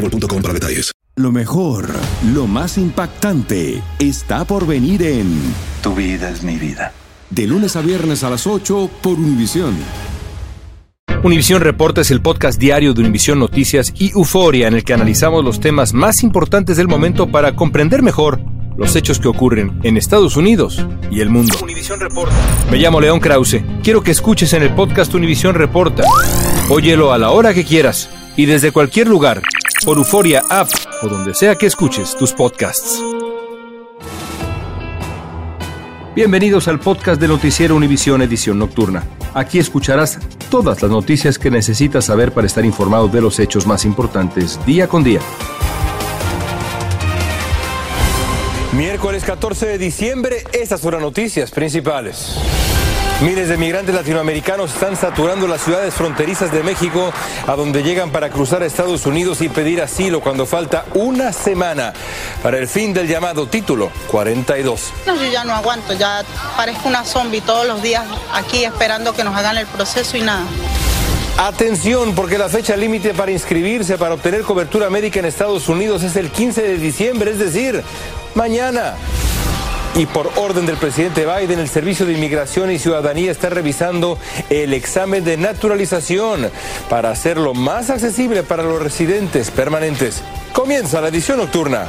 boostmobile.com para detalles. Lo mejor, lo más impactante, está por venir en Tu vida es mi vida. De lunes a viernes a las 8 por Univisión. Univisión Reporta es el podcast diario de Univisión Noticias y Euforia en el que analizamos los temas más importantes del momento para comprender mejor los hechos que ocurren en Estados Unidos y el mundo. Univisión Reporta. Me llamo León Krause. Quiero que escuches en el podcast Univisión Reporta. Óyelo a la hora que quieras y desde cualquier lugar por Euforia App o donde sea que escuches tus podcasts. Bienvenidos al podcast de Noticiero Univisión Edición Nocturna. Aquí escucharás todas las noticias que necesitas saber para estar informado de los hechos más importantes día con día. Miércoles 14 de diciembre, estas son las noticias principales. Miles de migrantes latinoamericanos están saturando las ciudades fronterizas de México, a donde llegan para cruzar a Estados Unidos y pedir asilo cuando falta una semana para el fin del llamado título 42. No, yo ya no aguanto, ya parezco una zombie todos los días aquí esperando que nos hagan el proceso y nada. Atención, porque la fecha límite para inscribirse para obtener cobertura médica en Estados Unidos es el 15 de diciembre, es decir, mañana. Y por orden del presidente Biden, el Servicio de Inmigración y Ciudadanía está revisando el examen de naturalización para hacerlo más accesible para los residentes permanentes. Comienza la edición nocturna.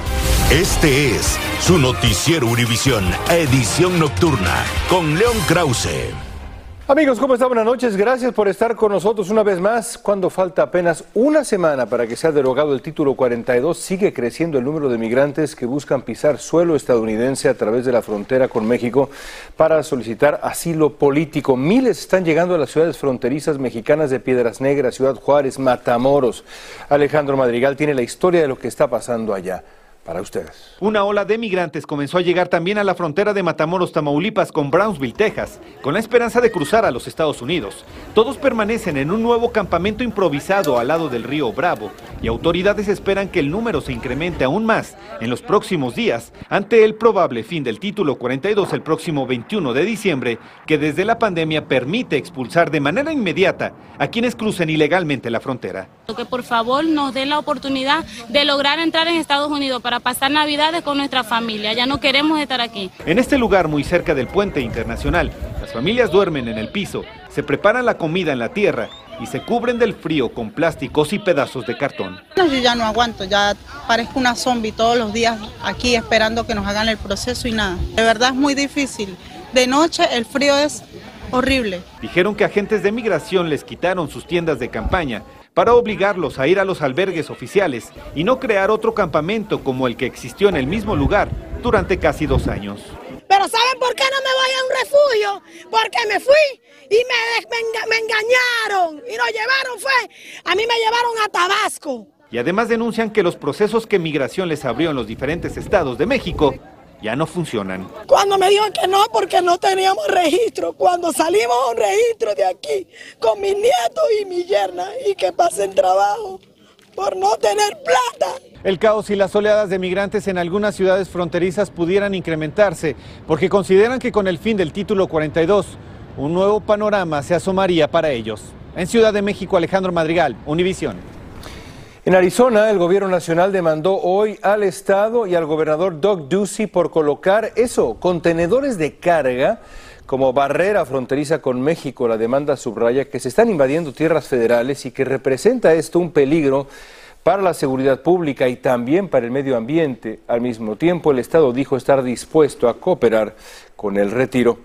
Este es su noticiero Univisión, edición nocturna, con León Krause. Amigos, ¿cómo están? Buenas noches. Gracias por estar con nosotros una vez más. Cuando falta apenas una semana para que sea derogado el título 42, sigue creciendo el número de migrantes que buscan pisar suelo estadounidense a través de la frontera con México para solicitar asilo político. Miles están llegando a las ciudades fronterizas mexicanas de Piedras Negras, Ciudad Juárez, Matamoros. Alejandro Madrigal tiene la historia de lo que está pasando allá para ustedes. Una ola de migrantes comenzó a llegar también a la frontera de Matamoros, Tamaulipas con Brownsville, Texas, con la esperanza de cruzar a los Estados Unidos. Todos permanecen en un nuevo campamento improvisado al lado del río Bravo y autoridades esperan que el número se incremente aún más en los próximos días ante el probable fin del título 42 el próximo 21 de diciembre, que desde la pandemia permite expulsar de manera inmediata a quienes crucen ilegalmente la frontera. Que por favor nos den la oportunidad de lograr entrar en Estados Unidos para pasar Navidades con nuestra familia. Ya no queremos estar aquí. En este lugar, muy cerca del puente internacional, las familias duermen en el piso, se preparan la comida en la tierra y se cubren del frío con plásticos y pedazos de cartón. No, yo ya no aguanto, ya parezco una zombie todos los días aquí esperando que nos hagan el proceso y nada. De verdad es muy difícil. De noche el frío es horrible. Dijeron que agentes de migración les quitaron sus tiendas de campaña para obligarlos a ir a los albergues oficiales y no crear otro campamento como el que existió en el mismo lugar durante casi dos años. Pero ¿saben por qué no me voy a un refugio? Porque me fui y me, me, me engañaron y nos llevaron, fue, a mí me llevaron a Tabasco. Y además denuncian que los procesos que migración les abrió en los diferentes estados de México ya no funcionan. Cuando me dijo que no, porque no teníamos registro. Cuando salimos a un registro de aquí con mis nietos y mi yerna y que pasen trabajo por no tener plata. El caos y las oleadas de migrantes en algunas ciudades fronterizas pudieran incrementarse porque consideran que con el fin del título 42, un nuevo panorama se asomaría para ellos. En Ciudad de México, Alejandro Madrigal, Univisión. En Arizona, el gobierno nacional demandó hoy al Estado y al gobernador Doug Ducey por colocar eso, contenedores de carga como barrera fronteriza con México. La demanda subraya que se están invadiendo tierras federales y que representa esto un peligro para la seguridad pública y también para el medio ambiente. Al mismo tiempo, el Estado dijo estar dispuesto a cooperar con el retiro.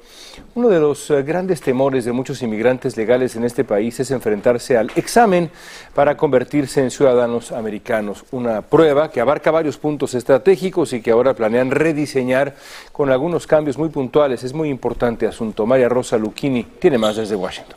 Uno de los eh, grandes temores de muchos inmigrantes legales en este país es enfrentarse al examen para convertirse en ciudadanos americanos, una prueba que abarca varios puntos estratégicos y que ahora planean rediseñar con algunos cambios muy puntuales. Es muy importante asunto. María Rosa Lucchini tiene más desde Washington.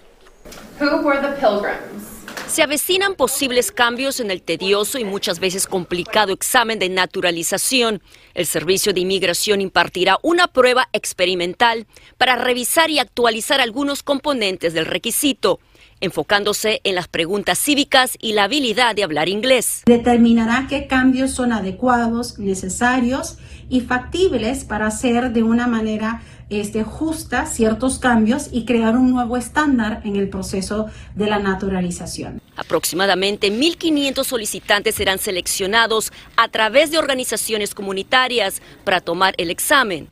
Se avecinan posibles cambios en el tedioso y muchas veces complicado examen de naturalización. El Servicio de Inmigración impartirá una prueba experimental para revisar y actualizar algunos componentes del requisito, enfocándose en las preguntas cívicas y la habilidad de hablar inglés. Determinará qué cambios son adecuados, necesarios y factibles para hacer de una manera este, justa ciertos cambios y crear un nuevo estándar en el proceso de la naturalización. Aproximadamente 1.500 solicitantes serán seleccionados a través de organizaciones comunitarias para tomar el examen.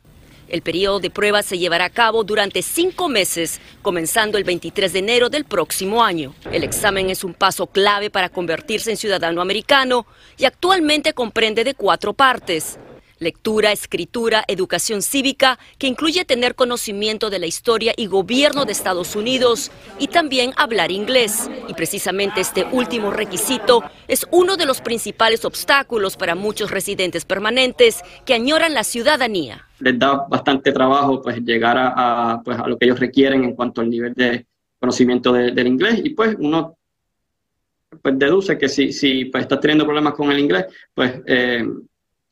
El periodo de prueba se llevará a cabo durante cinco meses, comenzando el 23 de enero del próximo año. El examen es un paso clave para convertirse en ciudadano americano y actualmente comprende de cuatro partes lectura, escritura, educación cívica, que incluye tener conocimiento de la historia y gobierno de Estados Unidos y también hablar inglés. Y precisamente este último requisito es uno de los principales obstáculos para muchos residentes permanentes que añoran la ciudadanía. Les da bastante trabajo pues llegar a, pues, a lo que ellos requieren en cuanto al nivel de conocimiento del inglés y pues uno pues deduce que si, si pues, estás teniendo problemas con el inglés, pues eh,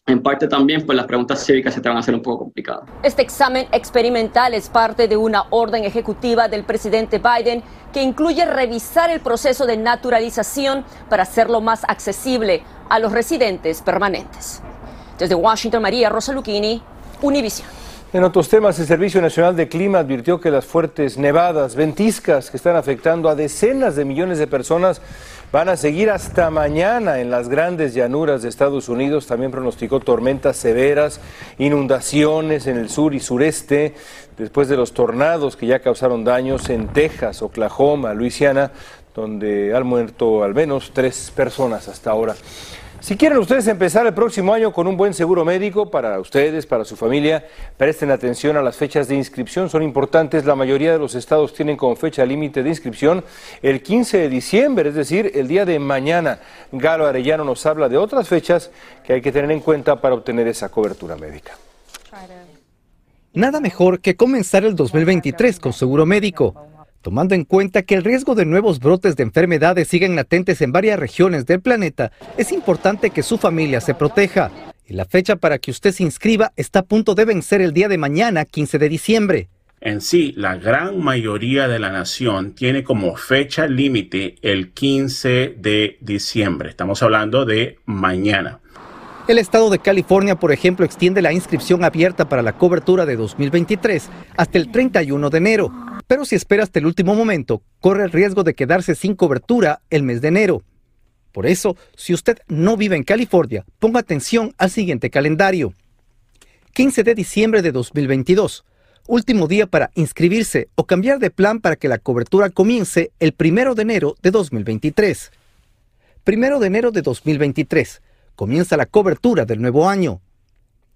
en parte también, pues las preguntas cívicas se te van a hacer un poco complicadas. Este examen experimental es parte de una orden ejecutiva del presidente Biden que incluye revisar el proceso de naturalización para hacerlo más accesible a los residentes permanentes. Desde Washington, María Rosa Lucchini, Univision. En otros temas, el Servicio Nacional de Clima advirtió que las fuertes nevadas, ventiscas que están afectando a decenas de millones de personas van a seguir hasta mañana en las grandes llanuras de Estados Unidos. También pronosticó tormentas severas, inundaciones en el sur y sureste, después de los tornados que ya causaron daños en Texas, Oklahoma, Luisiana, donde han muerto al menos tres personas hasta ahora. Si quieren ustedes empezar el próximo año con un buen seguro médico para ustedes, para su familia, presten atención a las fechas de inscripción, son importantes. La mayoría de los estados tienen como fecha límite de inscripción el 15 de diciembre, es decir, el día de mañana. Galo Arellano nos habla de otras fechas que hay que tener en cuenta para obtener esa cobertura médica. Nada mejor que comenzar el 2023 con seguro médico tomando en cuenta que el riesgo de nuevos brotes de enfermedades siguen latentes en varias regiones del planeta, es importante que su familia se proteja. Y la fecha para que usted se inscriba está a punto de vencer el día de mañana, 15 de diciembre. En sí, la gran mayoría de la nación tiene como fecha límite el 15 de diciembre. Estamos hablando de mañana. El estado de California, por ejemplo, extiende la inscripción abierta para la cobertura de 2023 hasta el 31 de enero. Pero si espera hasta el último momento, corre el riesgo de quedarse sin cobertura el mes de enero. Por eso, si usted no vive en California, ponga atención al siguiente calendario. 15 de diciembre de 2022. Último día para inscribirse o cambiar de plan para que la cobertura comience el 1 de enero de 2023. 1 de enero de 2023. Comienza la cobertura del nuevo año.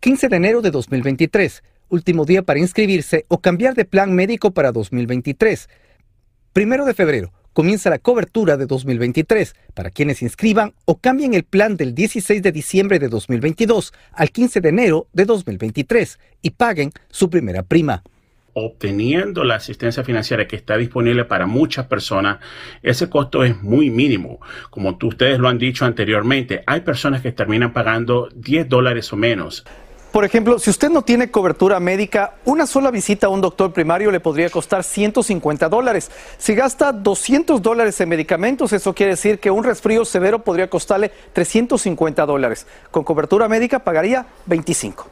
15 de enero de 2023 último día para inscribirse o cambiar de plan médico para 2023. Primero de febrero, comienza la cobertura de 2023 para quienes inscriban o cambien el plan del 16 de diciembre de 2022 al 15 de enero de 2023 y paguen su primera prima obteniendo la asistencia financiera que está disponible para muchas personas, ese costo es muy mínimo. Como ustedes lo han dicho anteriormente, hay personas que terminan pagando 10 dólares o menos. Por ejemplo, si usted no tiene cobertura médica, una sola visita a un doctor primario le podría costar 150 dólares. Si gasta 200 dólares en medicamentos, eso quiere decir que un resfrío severo podría costarle 350 dólares. Con cobertura médica pagaría 25.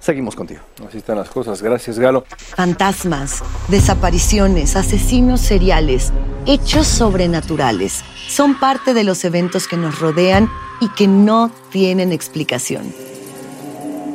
Seguimos contigo. Así están las cosas. Gracias, Galo. Fantasmas, desapariciones, asesinos seriales, hechos sobrenaturales son parte de los eventos que nos rodean y que no tienen explicación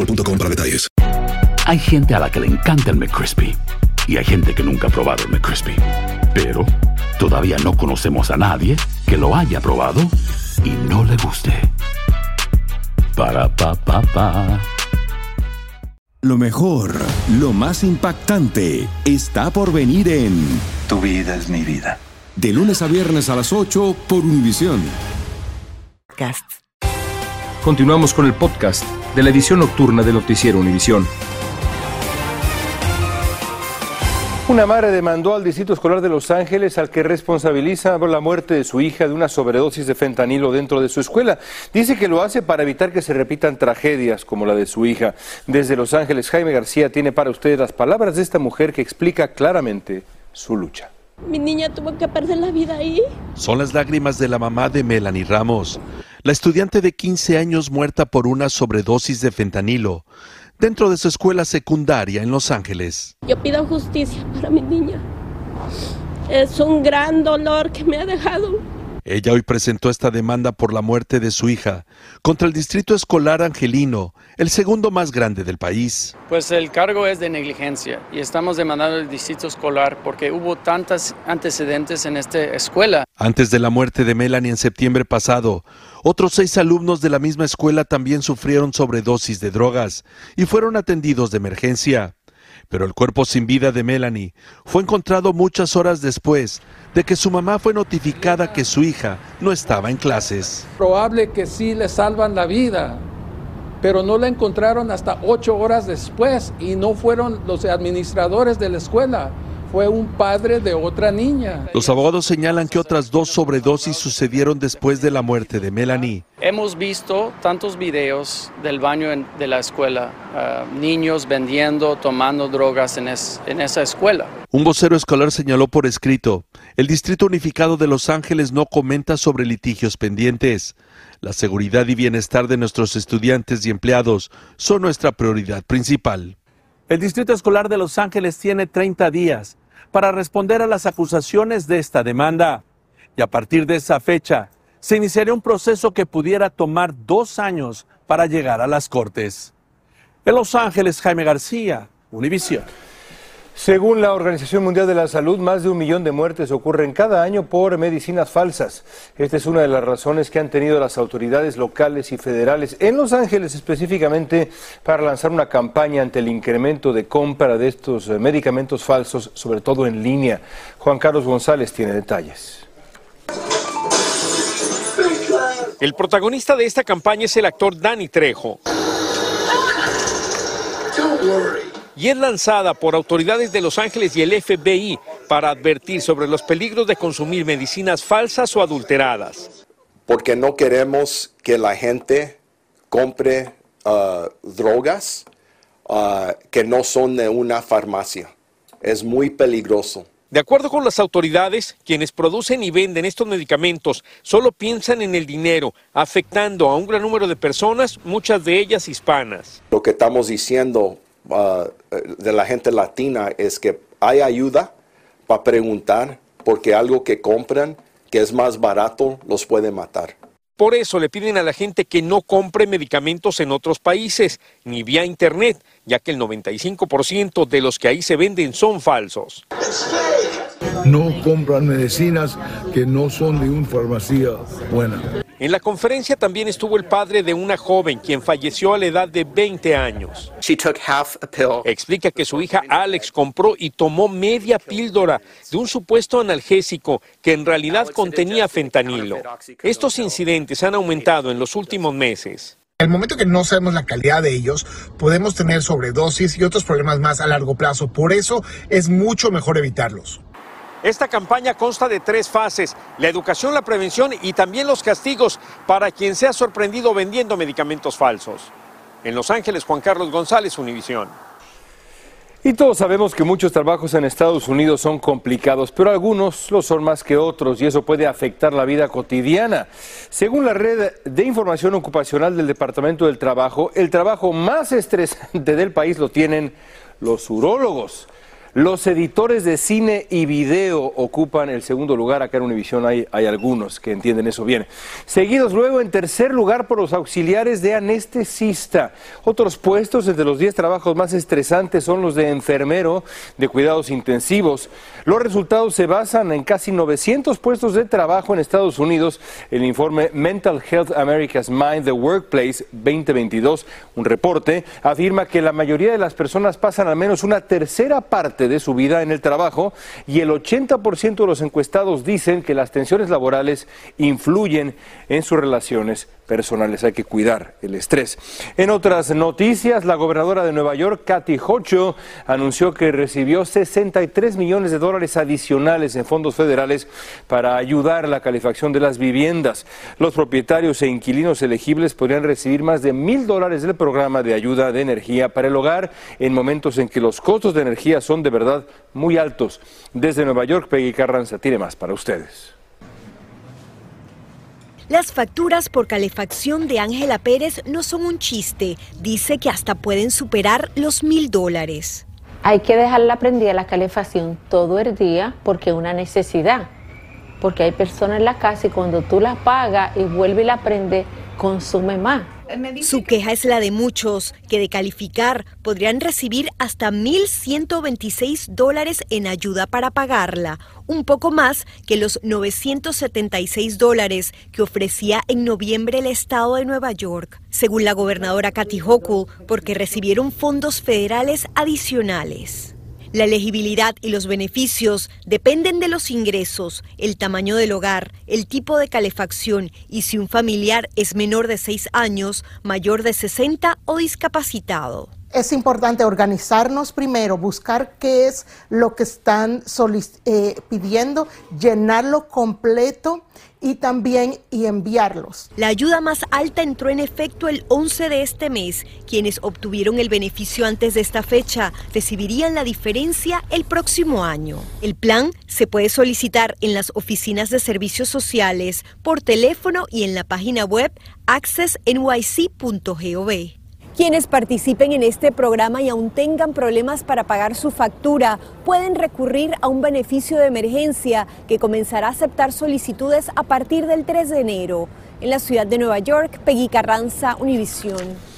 boostmobile.com para detalles. Hay gente a la que le encanta el McCrispy y hay gente que nunca ha probado el McCrispy. Pero todavía no conocemos a nadie que lo haya probado y no le guste. Para pa pa pa. Lo mejor, lo más impactante, está por venir en Tu vida es mi vida. De lunes a viernes a las 8 por Univisión. Continuamos con el podcast de la edición nocturna de Noticiero Univisión. Una madre demandó al Distrito Escolar de Los Ángeles al que responsabiliza por la muerte de su hija de una sobredosis de fentanilo dentro de su escuela. Dice que lo hace para evitar que se repitan tragedias como la de su hija. Desde Los Ángeles, Jaime García tiene para ustedes las palabras de esta mujer que explica claramente su lucha. Mi niña tuvo que perder la vida ahí. Son las lágrimas de la mamá de Melanie Ramos, la estudiante de 15 años muerta por una sobredosis de fentanilo dentro de su escuela secundaria en Los Ángeles. Yo pido justicia para mi niña. Es un gran dolor que me ha dejado. Ella hoy presentó esta demanda por la muerte de su hija contra el Distrito Escolar Angelino, el segundo más grande del país. Pues el cargo es de negligencia y estamos demandando al Distrito Escolar porque hubo tantos antecedentes en esta escuela. Antes de la muerte de Melanie en septiembre pasado, otros seis alumnos de la misma escuela también sufrieron sobredosis de drogas y fueron atendidos de emergencia. Pero el cuerpo sin vida de Melanie fue encontrado muchas horas después de que su mamá fue notificada que su hija no estaba en clases. Probable que sí le salvan la vida, pero no la encontraron hasta ocho horas después y no fueron los administradores de la escuela fue un padre de otra niña. Los abogados señalan que otras dos sobredosis sucedieron después de la muerte de Melanie. Hemos visto tantos videos del baño de la escuela, uh, niños vendiendo, tomando drogas en, es, en esa escuela. Un vocero escolar señaló por escrito, el Distrito Unificado de Los Ángeles no comenta sobre litigios pendientes. La seguridad y bienestar de nuestros estudiantes y empleados son nuestra prioridad principal. El Distrito Escolar de Los Ángeles tiene 30 días para responder a las acusaciones de esta demanda. Y a partir de esa fecha, se iniciaría un proceso que pudiera tomar dos años para llegar a las Cortes. En Los Ángeles, Jaime García, Univisión. Según la Organización Mundial de la Salud, más de un millón de muertes ocurren cada año por medicinas falsas. Esta es una de las razones que han tenido las autoridades locales y federales en Los Ángeles específicamente para lanzar una campaña ante el incremento de compra de estos medicamentos falsos, sobre todo en línea. Juan Carlos González tiene detalles. El protagonista de esta campaña es el actor Danny Trejo y es lanzada por autoridades de Los Ángeles y el FBI para advertir sobre los peligros de consumir medicinas falsas o adulteradas. Porque no queremos que la gente compre uh, drogas uh, que no son de una farmacia. Es muy peligroso. De acuerdo con las autoridades, quienes producen y venden estos medicamentos solo piensan en el dinero, afectando a un gran número de personas, muchas de ellas hispanas. Lo que estamos diciendo Uh, de la gente latina es que hay ayuda para preguntar porque algo que compran que es más barato los puede matar. Por eso le piden a la gente que no compre medicamentos en otros países ni vía internet, ya que el 95% de los que ahí se venden son falsos. No compran medicinas que no son de una farmacia buena. En la conferencia también estuvo el padre de una joven quien falleció a la edad de 20 años. Explica que su hija Alex compró y tomó media píldora de un supuesto analgésico que en realidad contenía fentanilo. Estos incidentes han aumentado en los últimos meses. el momento que no sabemos la calidad de ellos, podemos tener sobredosis y otros problemas más a largo plazo. Por eso es mucho mejor evitarlos. Esta campaña consta de tres fases, la educación, la prevención y también los castigos para quien sea sorprendido vendiendo medicamentos falsos. En Los Ángeles, Juan Carlos González, Univisión. Y todos sabemos que muchos trabajos en Estados Unidos son complicados, pero algunos lo son más que otros y eso puede afectar la vida cotidiana. Según la red de información ocupacional del Departamento del Trabajo, el trabajo más estresante del país lo tienen los urólogos. Los editores de cine y video ocupan el segundo lugar. Acá en Univisión hay, hay algunos que entienden eso bien. Seguidos luego en tercer lugar por los auxiliares de anestesista. Otros puestos entre los 10 trabajos más estresantes son los de enfermero de cuidados intensivos. Los resultados se basan en casi 900 puestos de trabajo en Estados Unidos. El informe Mental Health America's Mind the Workplace 2022, un reporte, afirma que la mayoría de las personas pasan al menos una tercera parte de su vida en el trabajo y el 80% de los encuestados dicen que las tensiones laborales influyen en sus relaciones personales. Hay que cuidar el estrés. En otras noticias, la gobernadora de Nueva York, Kathy Hochul, anunció que recibió 63 millones de dólares adicionales en fondos federales para ayudar a la calefacción de las viviendas. Los propietarios e inquilinos elegibles podrían recibir más de mil dólares del programa de ayuda de energía para el hogar en momentos en que los costos de energía son de verdad muy altos. Desde Nueva York, Peggy Carranza tiene más para ustedes. Las facturas por calefacción de Ángela Pérez no son un chiste. Dice que hasta pueden superar los mil dólares. Hay que dejarla prendida la calefacción todo el día porque es una necesidad. Porque hay personas en la casa y cuando tú la pagas y vuelve y la prende, consume más. Su queja es la de muchos, que de calificar podrían recibir hasta 1.126 dólares en ayuda para pagarla, un poco más que los 976 dólares que ofrecía en noviembre el estado de Nueva York, según la gobernadora Kathy Hochul, porque recibieron fondos federales adicionales. La elegibilidad y los beneficios dependen de los ingresos, el tamaño del hogar, el tipo de calefacción y si un familiar es menor de 6 años, mayor de 60 o discapacitado. Es importante organizarnos primero, buscar qué es lo que están eh, pidiendo, llenarlo completo y también y enviarlos. La ayuda más alta entró en efecto el 11 de este mes. Quienes obtuvieron el beneficio antes de esta fecha recibirían la diferencia el próximo año. El plan se puede solicitar en las oficinas de servicios sociales, por teléfono y en la página web accessnyc.gov. Quienes participen en este programa y aún tengan problemas para pagar su factura pueden recurrir a un beneficio de emergencia que comenzará a aceptar solicitudes a partir del 3 de enero. En la ciudad de Nueva York, Peggy Carranza, Univisión.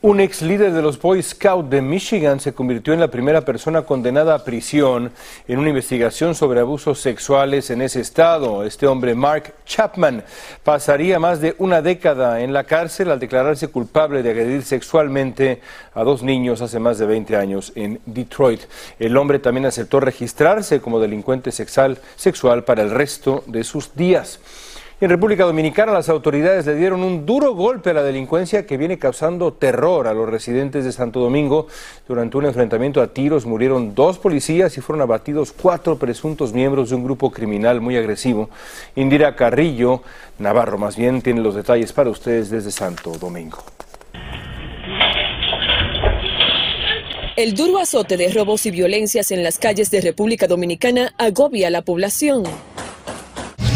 Un ex líder de los Boy Scouts de Michigan se convirtió en la primera persona condenada a prisión en una investigación sobre abusos sexuales en ese estado. Este hombre, Mark Chapman, pasaría más de una década en la cárcel al declararse culpable de agredir sexualmente a dos niños hace más de 20 años en Detroit. El hombre también aceptó registrarse como delincuente sexual, para el resto de sus días. En República Dominicana las autoridades le dieron un duro golpe a la delincuencia que viene causando terror a los residentes de Santo Domingo. Durante un enfrentamiento a tiros murieron dos policías y fueron abatidos cuatro presuntos miembros de un grupo criminal muy agresivo. Indira Carrillo, Navarro más bien, tiene los detalles para ustedes desde Santo Domingo. El duro azote de robos y violencias en las calles de República Dominicana agobia a la población.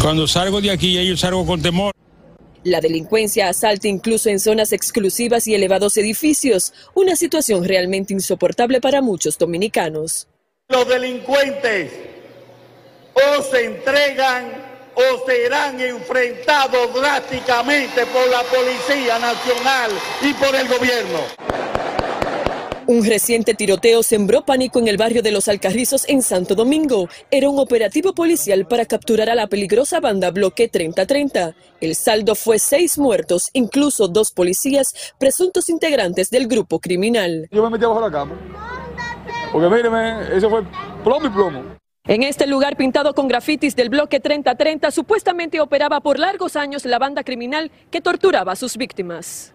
Cuando salgo de aquí, yo salgo con temor. La delincuencia asalta incluso en zonas exclusivas y elevados edificios, una situación realmente insoportable para muchos dominicanos. Los delincuentes o se entregan o serán enfrentados drásticamente por la Policía Nacional y por el gobierno. Un reciente tiroteo sembró pánico en el barrio de Los Alcarrizos en Santo Domingo. Era un operativo policial para capturar a la peligrosa banda Bloque 3030. El saldo fue seis muertos, incluso dos policías, presuntos integrantes del grupo criminal. Yo me metí abajo la cama. Porque míreme, eso fue plomo y plomo. En este lugar pintado con grafitis del bloque 3030, supuestamente operaba por largos años la banda criminal que torturaba a sus víctimas.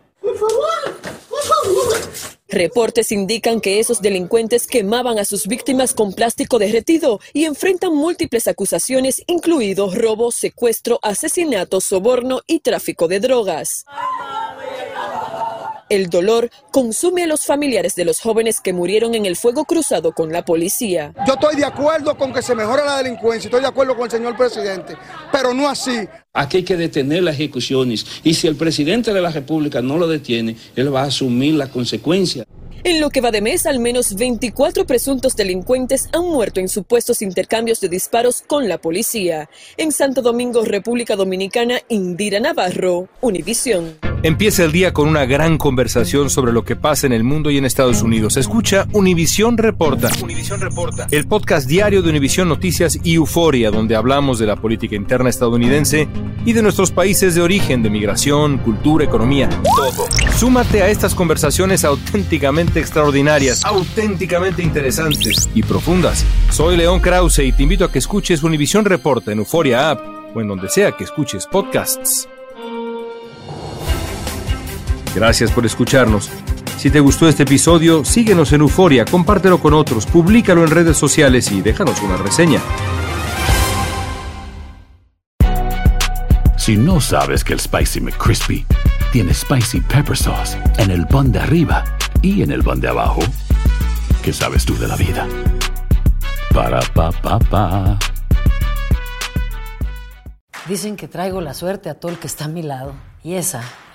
Reportes indican que esos delincuentes quemaban a sus víctimas con plástico derretido y enfrentan múltiples acusaciones, incluidos robo, secuestro, asesinato, soborno y tráfico de drogas. El dolor consume a los familiares de los jóvenes que murieron en el fuego cruzado con la policía. Yo estoy de acuerdo con que se mejore la delincuencia, estoy de acuerdo con el señor presidente, pero no así. Aquí hay que detener las ejecuciones y si el presidente de la República no lo detiene, él va a asumir la consecuencia. En lo que va de mes, al menos 24 presuntos delincuentes han muerto en supuestos intercambios de disparos con la policía. En Santo Domingo, República Dominicana, Indira Navarro, Univisión. Empieza el día con una gran conversación sobre lo que pasa en el mundo y en Estados Unidos. Escucha Univisión Reporta. Reporta. El podcast diario de Univisión Noticias y Euforia, donde hablamos de la política interna estadounidense y de nuestros países de origen, de migración, cultura, economía, todo. Súmate a estas conversaciones auténticamente extraordinarias, auténticamente interesantes y profundas. Soy León Krause y te invito a que escuches Univisión Reporta en Euforia App o en donde sea que escuches podcasts. Gracias por escucharnos. Si te gustó este episodio, síguenos en Euforia, compártelo con otros, públicalo en redes sociales y déjanos una reseña. Si no sabes que el Spicy McCrispy tiene Spicy Pepper Sauce en el pan de arriba y en el pan de abajo, ¿qué sabes tú de la vida? Para, pa, pa, pa. Dicen que traigo la suerte a todo el que está a mi lado. Y esa